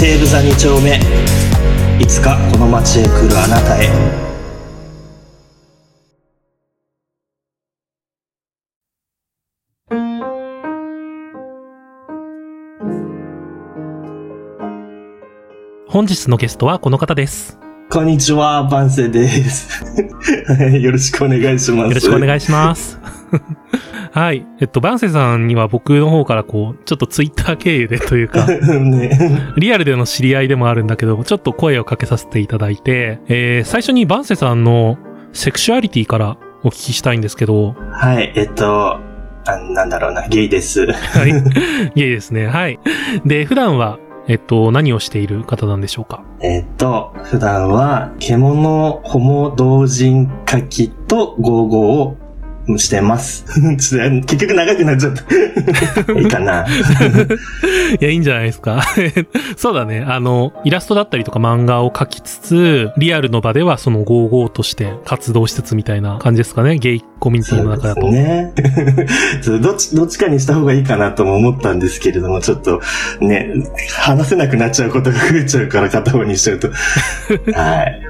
西武座2丁目いつかこの街へ来るあなたへ本日のゲストはこの方です。こんにちはバンセですはいよろしくお願いしますよろしくお願いします。はい。えっと、バンセさんには僕の方からこう、ちょっとツイッター経由でというか、ねリアルでの知り合いでもあるんだけど、ちょっと声をかけさせていただいて、えー、最初にバンセさんのセクシュアリティからお聞きしたいんですけど、はいえっとあなんだろうなゲイですはい。ゲイですね。はい。で、普段は、えっと、何をしている方なんでしょうか？えっと普段は獣ホモ同人書きとゴーゴーをしてます。結局長くなっちゃった。いいかな。いや、いいんじゃないですか。そうだね。あの、イラストだったりとか漫画を描きつつ、リアルの場ではその55として活動しつつみたいな感じですかね。ゲイコミュニティの中だと。そうね。どっち、どっちかにした方がいいかなとも思ったんですけれども、ちょっとね、話せなくなっちゃうことが増えちゃうから片方にしちゃうと。はい。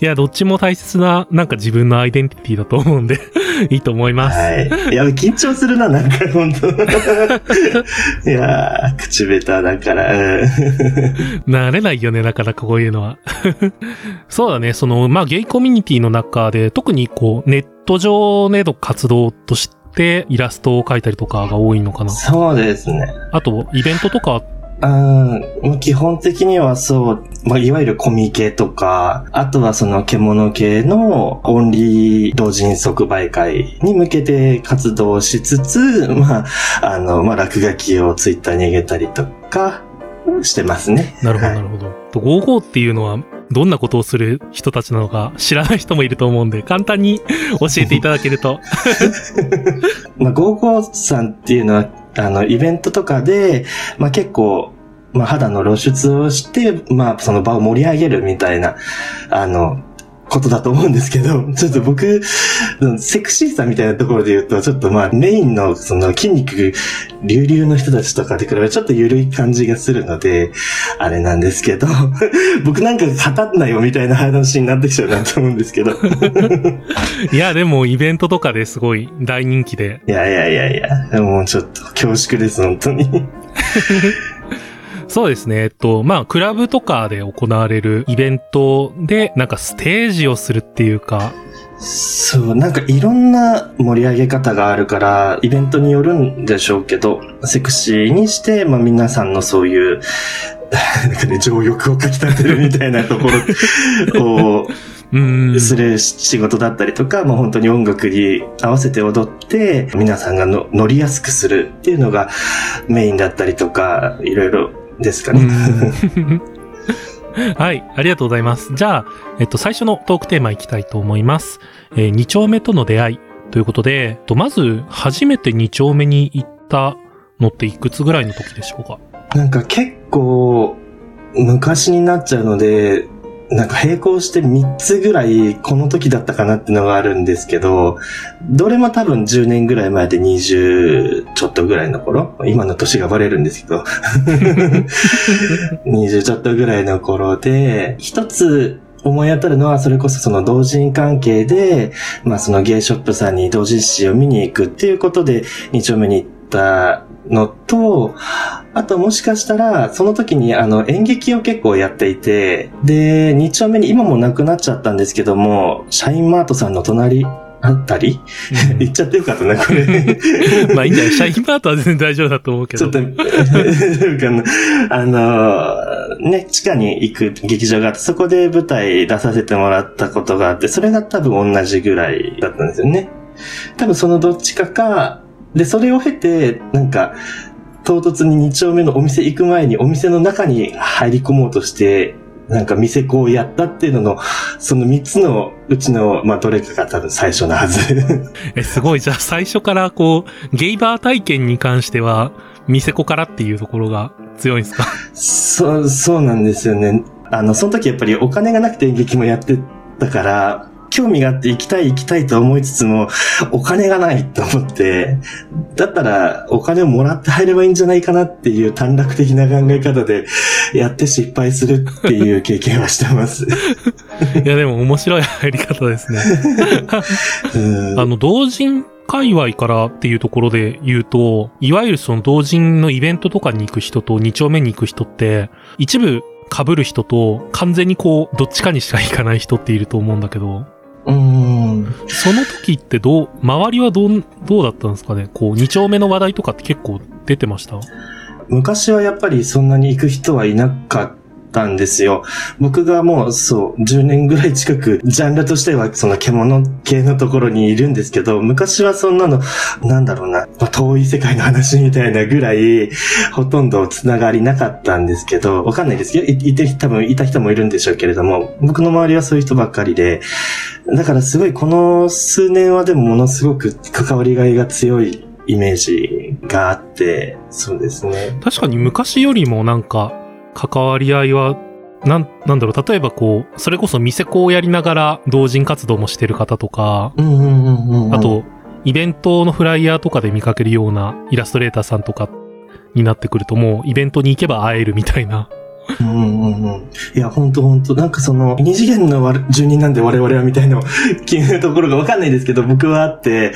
いや、どっちも大切な、なんか自分のアイデンティティだと思うんで、いいと思います。はい。いや、緊張するな、なんか、本 当いやー、口下手だから。う ん慣れないよね、なかなかこういうのは。そうだね、その、まあ、ゲイコミュニティの中で、特にこう、ネット上での活動として、イラストを描いたりとかが多いのかな。そうですね。あと、イベントとか、うん、基本的にはそう、まあ、いわゆるコミケとか、あとはその獣系のオンリー同人即売会に向けて活動しつつ、まあ、あの、まあ、落書きをツイッターに上げたりとかしてますね。なるほど、はいなるほど。と55っていうのは、どんなことをする人たちなのか知らない人もいると思うんで、簡単に教えていただけると。まあ、ゴーゴーさんっていうのは、あの、イベントとかで、まあ、結構、まあ、肌の露出をして、まあ、その場を盛り上げるみたいな、あの、ことだと思うんですけど、ちょっと僕、セクシーさみたいなところで言うと、ちょっとまあ、メインのその筋肉隆々の人たちとかで比べてちょっと緩い感じがするので、あれなんですけど、僕なんか語んなよみたいな話になってきちゃうなと思うんですけど。いや、でもイベントとかですごい大人気で。いやいやいやいや、もうちょっと恐縮です、本当に。そうですね。えっと、まあ、クラブとかで行われるイベントで、なんかステージをするっていうか、そう、なんかいろんな盛り上げ方があるから、イベントによるんでしょうけど、セクシーにして、まあ皆さんのそういう、なんかね、情欲をかき立てるみたいなところをう ーん。する仕事だったりとか、まあ本当に音楽に合わせて踊って、皆さんがの乗りやすくするっていうのがメインだったりとか、いろいろですかね。うん はい、ありがとうございます。じゃあ、えっと、最初のトークテーマいきたいと思います。えー二丁目との出会いということで、とまず、初めて二丁目に行ったのっていくつぐらいの時でしょうか？なんか結構昔になっちゃうので、なんか並行して3つぐらいこの時だったかなってのがあるんですけど、どれも多分10年ぐらい前で20ちょっとぐらいの頃今の年がバレるんですけど。20ちょっとぐらいの頃で、一つ思い当たるのは、それこそその同人関係で、まあそのゲイショップさんに同人誌を見に行くっていうことで、2丁目に行ったのと、あともしかしたら、その時にあの演劇を結構やっていて、で、2丁目に今もなくなっちゃったんですけども、シャインマートさんの隣あったり言っちゃってよかったな、これ。まあいいんじゃない？シャインマートは全然大丈夫だと思うけど。ちょっと、あの、ね、地下に行く劇場があって、そこで舞台出させてもらったことがあって、それが多分同じぐらいだったんですよね。多分そのどっちかか、で、それを経て、なんか、唐突に2丁目のお店行く前にお店の中に入り込もうとして、なんか店子をやったっていうのの、その3つのうちの、まあ、どれかが多分最初のはず。え、すごい。じゃあ最初からこう、ゲイバー体験に関しては、店子からっていうところが強いんですか？そう、そうなんですよね。あの、その時やっぱりお金がなくて演劇もやってたから、興味があって行きたい行きたいと思いつつも、お金がないと思って、だったらお金をもらって入ればいいんじゃないかなっていう短絡的な考え方でやって失敗するっていう経験はしてます。いやでも面白い入り方ですね。あの、同人界隈からっていうところで言うと、いわゆるその同人のイベントとかに行く人と2丁目に行く人って、一部被る人と完全にこう、どっちかにしか行かない人っていると思うんだけど、うん。その時ってどう、周りはどう、どうだったんですかね？こう、二丁目の話題とかって結構出てました？昔はやっぱりそんなに行く人はいなかったんですよ。僕がもうそう、10年ぐらい近く、ジャンルとしてはその獣系のところにいるんですけど、昔はそんなの、なんだろうな、まあ、遠い世界の話みたいなぐらい、ほとんどつながりなかったんですけど、わかんないですけど、いいて、多分いた人もいるんでしょうけれども、僕の周りはそういう人ばっかりで、だからすごいこの数年はでもものすごく関わりがいが強いイメージがあって、そうですね。確かに昔よりもなんか、関わり合いは、なん、なんだろう、例えばこう、それこそ店子をやりながら同人活動もしてる方とか、あと、イベントのフライヤーとかで見かけるようなイラストレーターさんとかになってくるともうイベントに行けば会えるみたいな。うんうんうん。いや、ほんとほんと。なんかその、二次元の住人なんで我々はみたいな決めるところがわかんないですけど、僕はあって、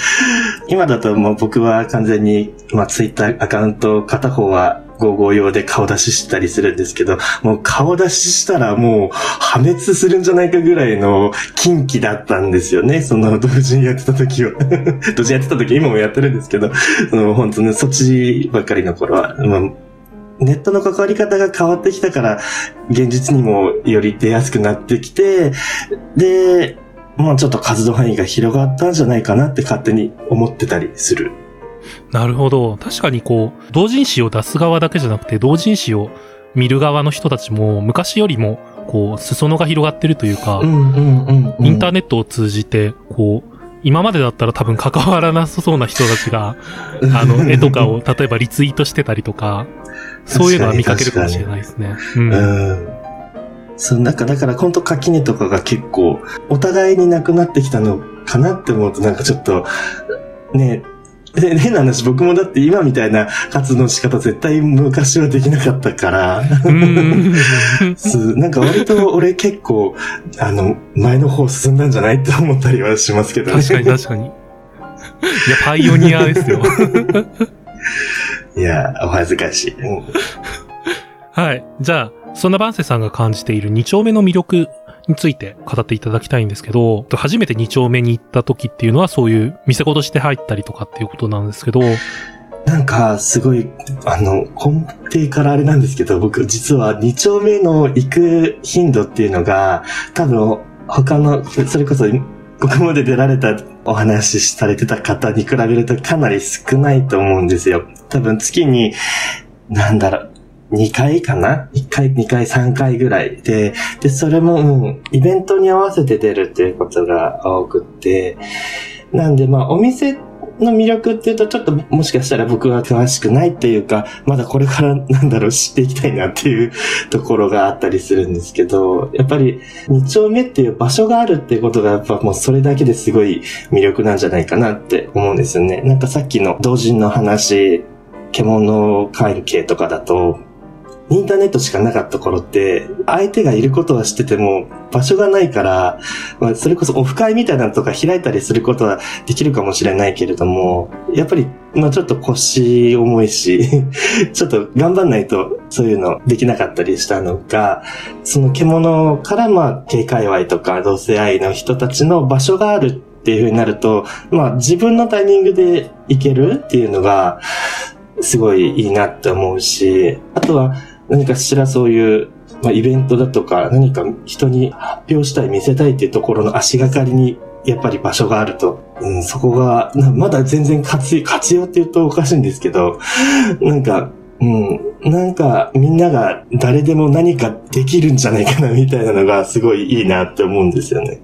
今だともう僕は完全に、まあツイッターアカウント片方は55用で顔出ししたりするんですけど、もう顔出ししたらもう破滅するんじゃないかぐらいの近畿だったんですよね。その同時にやってた時は。同時にやってた時今もやってるんですけど、その本当ね、そっちばっかりの頃は、まあネットの関わり方が変わってきたから、現実にもより出やすくなってきて、で、もうちょっと活動範囲が広がったんじゃないかなって勝手に思ってたりするなるほど。確かにこう、同人誌を出す側だけじゃなくて、同人誌を見る側の人たちも、昔よりも、こう、裾野が広がってるというか、インターネットを通じて、こう、今までだったら多分関わらなそうな人たちが、あの、絵とかを例えばリツイートしてたりとか、そういうのは見かけるかもしれないですね。うん。うんそう、なんか、だから、本当垣根とかが結構、お互いになくなってきたのかなって思うと、なんかちょっと、ね、で、変な話、僕もだって今みたいな活動の仕方絶対昔はできなかったから。なんか割と俺結構、あの、前の方進んだんじゃないって思ったりはしますけどね。確かに確かに。いや、パイオニアですよ。いや、お恥ずかしい。はい。じゃあ、そんなバンセさんが感じている二丁目の魅力について語っていただきたいんですけど、初めて2丁目に行った時っていうのはそういう店子として入ったりとかっていうことなんですけど、なんか、すごい、あの、根底からあれなんですけど、僕実は2丁目の行く頻度っていうのが、多分他の、それこそここまで出られたお話しされてた方に比べるとかなり少ないと思うんですよ。多分月に、なんだろう、2回かな ?1 回、2回、3回ぐらいで、で、それも、うん、イベントに合わせて出るっていうことが多くって、なんで、まあ、お店の魅力っていうと、ちょっともしかしたら僕は詳しくないっていうか、まだこれからなんだろう、知っていきたいなっていう ところがあったりするんですけど、やっぱり2丁目っていう場所があるっていうことが、やっぱもうそれだけですごい魅力なんじゃないかなって思うんですよね。なんかさっきの同人の話、獣関係とかだと、インターネットしかなかった頃って、相手がいることは知ってても、場所がないから、まあ、それこそオフ会みたいなのとか開いたりすることはできるかもしれないけれども、やっぱり、まあちょっと腰重いし、ちょっと頑張んないとそういうのできなかったりしたのが、その獣からまあ、警界隈とか同性愛の人たちの場所があるっていう風になると、まあ自分のタイミングで行けるっていうのが、すごいいいなって思うし、あとは、何かしらそういう、まあ、イベントだとか、何か人に発表したい、見せたいっていうところの足がかりに、やっぱり場所があると、うん、そこが、まだ全然活用、活用って言うとおかしいんですけど、なんか、うん。なんか、みんなが誰でも何かできるんじゃないかな、みたいなのがすごいいいなって思うんですよね。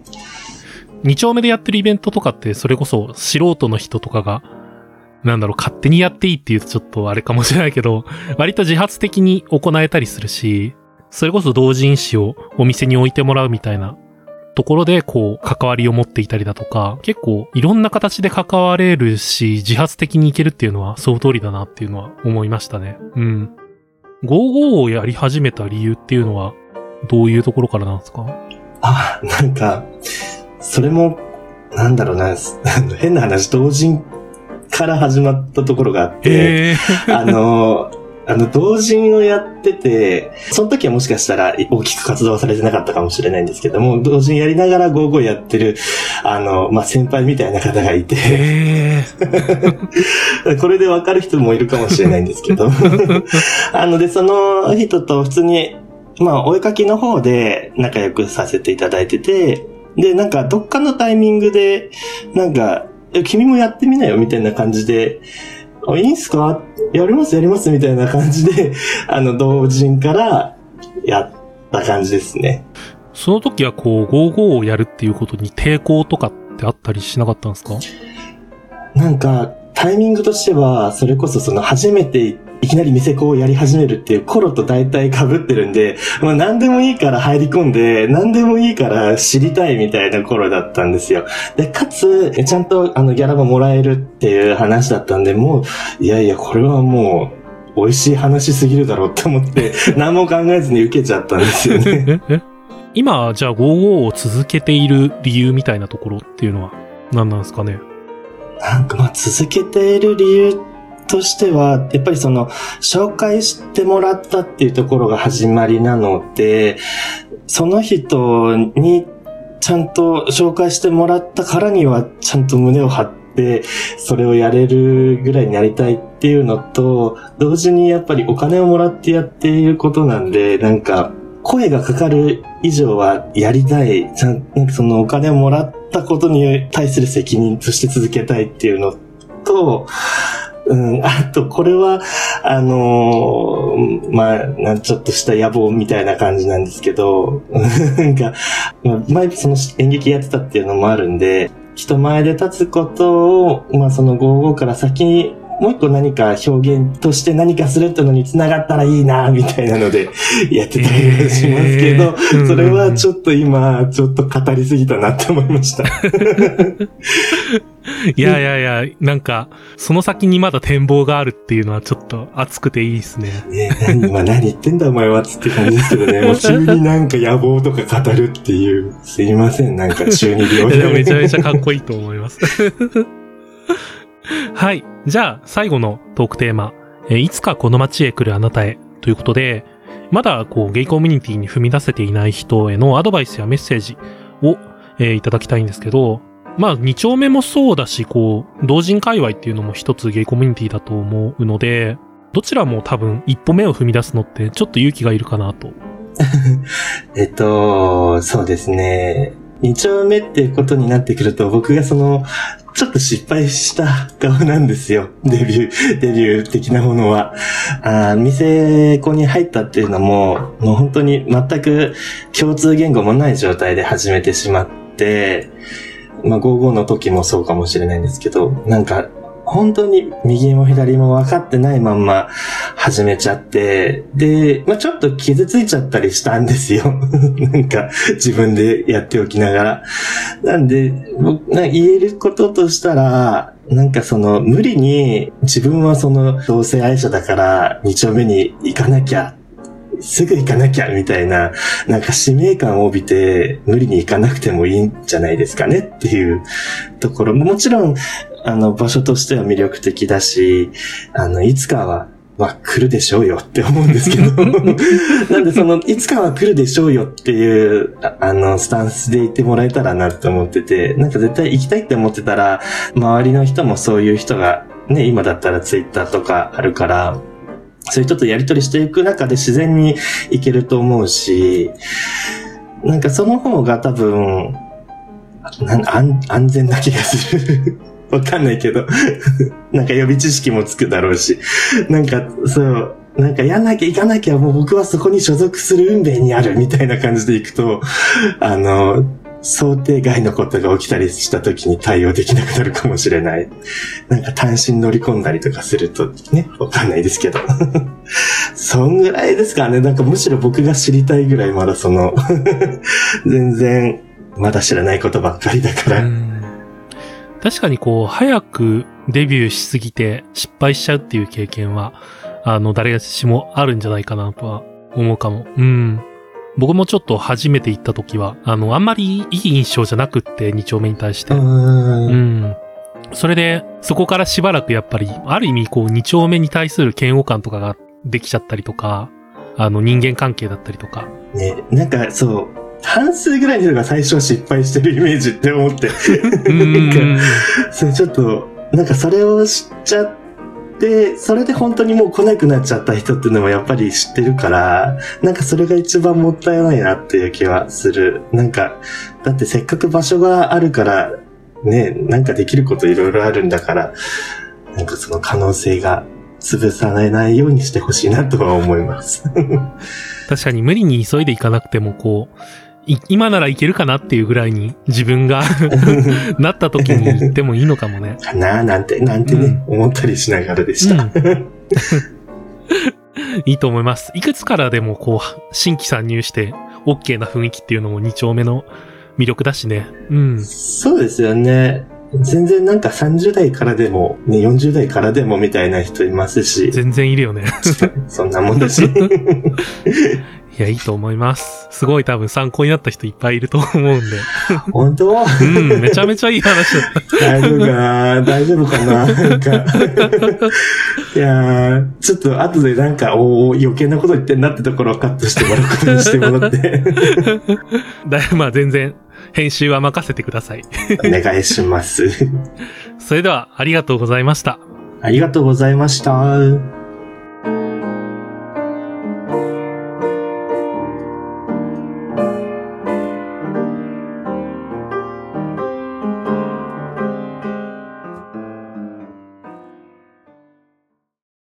二丁目でやってるイベントとかって、それこそ素人の人とかがなんだろう、勝手にやっていいって言うとちょっとあれかもしれないけど、割と自発的に行えたりするし、それこそ同人誌をお店に置いてもらうみたいなところでこう関わりを持っていたりだとか、結構いろんな形で関われるし、自発的にいけるっていうのはその通りだなっていうのは思いましたね。うん。55をやり始めた理由っていうのはどういうところからなんですか？あ、なんか、それも、なんだろうな、変な話、同人から始まったところがあって、へえ。あの、あの、同人をやってて、その時はもしかしたら大きく活動はされてなかったかもしれないんですけども、同人やりながら55やってる、あの、まあ、先輩みたいな方がいて、へえ。これでわかる人もいるかもしれないんですけど、あので、その人と普通に、まあ、お絵かきの方で仲良くさせていただいてて、で、なんか、どっかのタイミングで、なんか、え君もやってみなよ、みたいな感じで、あいいんすか？やります、やります、みたいな感じで、あの、同人から、やった感じですね。その時はこう55をやるっていうことに抵抗とかってあったりしなかったんですか？なんか、タイミングとしては、それこそその初めていきなり店子をやり始めるっていう頃と大体被ってるんで、まあ何でもいいから入り込んで、何でもいいから知りたいみたいな頃だったんですよ。で、かつ、ちゃんとあのギャラももらえるっていう話だったんで、もう、いやいや、これはもう、美味しい話すぎるだろうって思って、何も考えずに受けちゃったんですよね。え え今、じゃあ55を続けている理由みたいなところっていうのは何なんですかね？なんかまあ続けている理由としては、やっぱりその、紹介してもらったっていうところが始まりなので、その人にちゃんと紹介してもらったからには、ちゃんと胸を張って、それをやれるぐらいになりたいっていうのと、同時にやっぱりお金をもらってやっていることなんで、なんか、声がかかる以上はやりたい。ちゃんなんかそのお金をもらったことに対する責任として続けたいっていうのと、うん、あと、これは、あのーまあ、ちょっとした野望みたいな感じなんですけど、なんか、まあ前その演劇やってたっていうのもあるんで、人前で立つことを、まあその55から先、もう一個何か表現として何かするっていうのに繋がったらいいな、みたいなので やってたりはしますけど、へーそれはちょっと今、ちょっと語りすぎたなって思いました。いやいやいや、なんか、その先にまだ展望があるっていうのはちょっと熱くていいですね。ね何、まあ、何言ってんだお前はつって感じですけどね。もう急になんか野望とか語るっていう。すいません、なんか中二病でもめちゃで。めちゃかっこいいと思います。はい。じゃあ、最後のトークテーマ。えいつかこの街へ来るあなたへ。ということで、まだこう、ゲイコミュニティに踏み出せていない人へのアドバイスやメッセージを、えーいただきたいんですけど、まあ、二丁目もそうだし、こう、同人界隈っていうのも一つゲイコミュニティだと思うので、どちらも多分一歩目を踏み出すのってちょっと勇気がいるかなと。えっと、そうですね。二丁目っていうことになってくると、僕がその、ちょっと失敗した顔なんですよ。デビュー、デビュー的なものは。ああ店子に入ったっていうのも、もう本当に全く共通言語もない状態で始めてしまって、まあ、55の時もそうかもしれないんですけど、なんか、本当に右も左も分かってないまんま始めちゃって、で、まあ、ちょっと傷ついちゃったりしたんですよ。なんか自分でやっておきながら。なんで、僕な言えることとしたら、なんかその無理に自分はその同性愛者だから二丁目に行かなきゃすぐ行かなきゃみたいな、なんか使命感を帯びて無理に行かなくてもいいんじゃないですかねっていうところ、もちろん、あの、場所としては魅力的だし、あの、いつかは、まあ、来るでしょうよって思うんですけど。なんで、その、いつかは来るでしょうよっていう、ああの、スタンスでいてもらえたらなって思ってて、なんか絶対行きたいって思ってたら、周りの人もそういう人が、ね、今だったらツイッターとかあるから、そういう人とやりとりしていく中で自然にいけると思うし、なんかその方が多分、安安全な気がする。わかんないけど。なんか予備知識もつくだろうし。なんか、そう、なんかやんなきゃいかなきゃもう僕はそこに所属する運命にあるみたいな感じでいくと、あの、想定外のことが起きたりした時に対応できなくなるかもしれない。なんか単身乗り込んだりとかするとね、わかんないですけど。そんぐらいですかね。なんかむしろ僕が知りたいぐらいまだその、全然まだ知らないことばっかりだから。うん確かにこう、早くデビューしすぎて失敗しちゃうっていう経験は、あの、誰しもあるんじゃないかなとは思うかも。うん。僕もちょっと初めて行った時は、あの、あんまりいい印象じゃなくって、二丁目に対して。うん。それで、そこからしばらくやっぱり、ある意味こう、二丁目に対する嫌悪感とかができちゃったりとか、あの、人間関係だったりとか。ね、なんかそう、半数ぐらいの人が最初は失敗してるイメージって思って。うん。それちょっと、なんかそれを知っちゃって、それで本当にもう来なくなっちゃった人っていうのもやっぱり知ってるから、なんかそれが一番もったいないなっていう気はする。なんか、だってせっかく場所があるから、ね、なんかできることいろいろあるんだから、なんかその可能性が潰されないようにしてほしいなとは思います。確かに無理に急いでいかなくても、こう、い今ならいけるかなっていうぐらいに自分が なった時に言ってもいいのかもね。かななんて、なんてね、思ったりしながらでした。うん いいと思います。いくつからでもこう、新規参入して OK な雰囲気っていうのも2丁目の魅力だしね。うん。そうですよね。全然なんか30代からでも、ね、40代からでもみたいな人いますし、全然いるよね。そんなもんだし。いや、いいと思います。すごい多分参考になった人いっぱいいると思うんで。本当？うん、めちゃめちゃいい話だった。大丈夫かな？大丈夫かな？なんか。いやー、ちょっと後でなんか、おー余計なこと言ってんなってところをカットしてもらうことにしてもらって。だまあ全然、編集は任せてください。お願いします。それでは、ありがとうございました。ありがとうございました。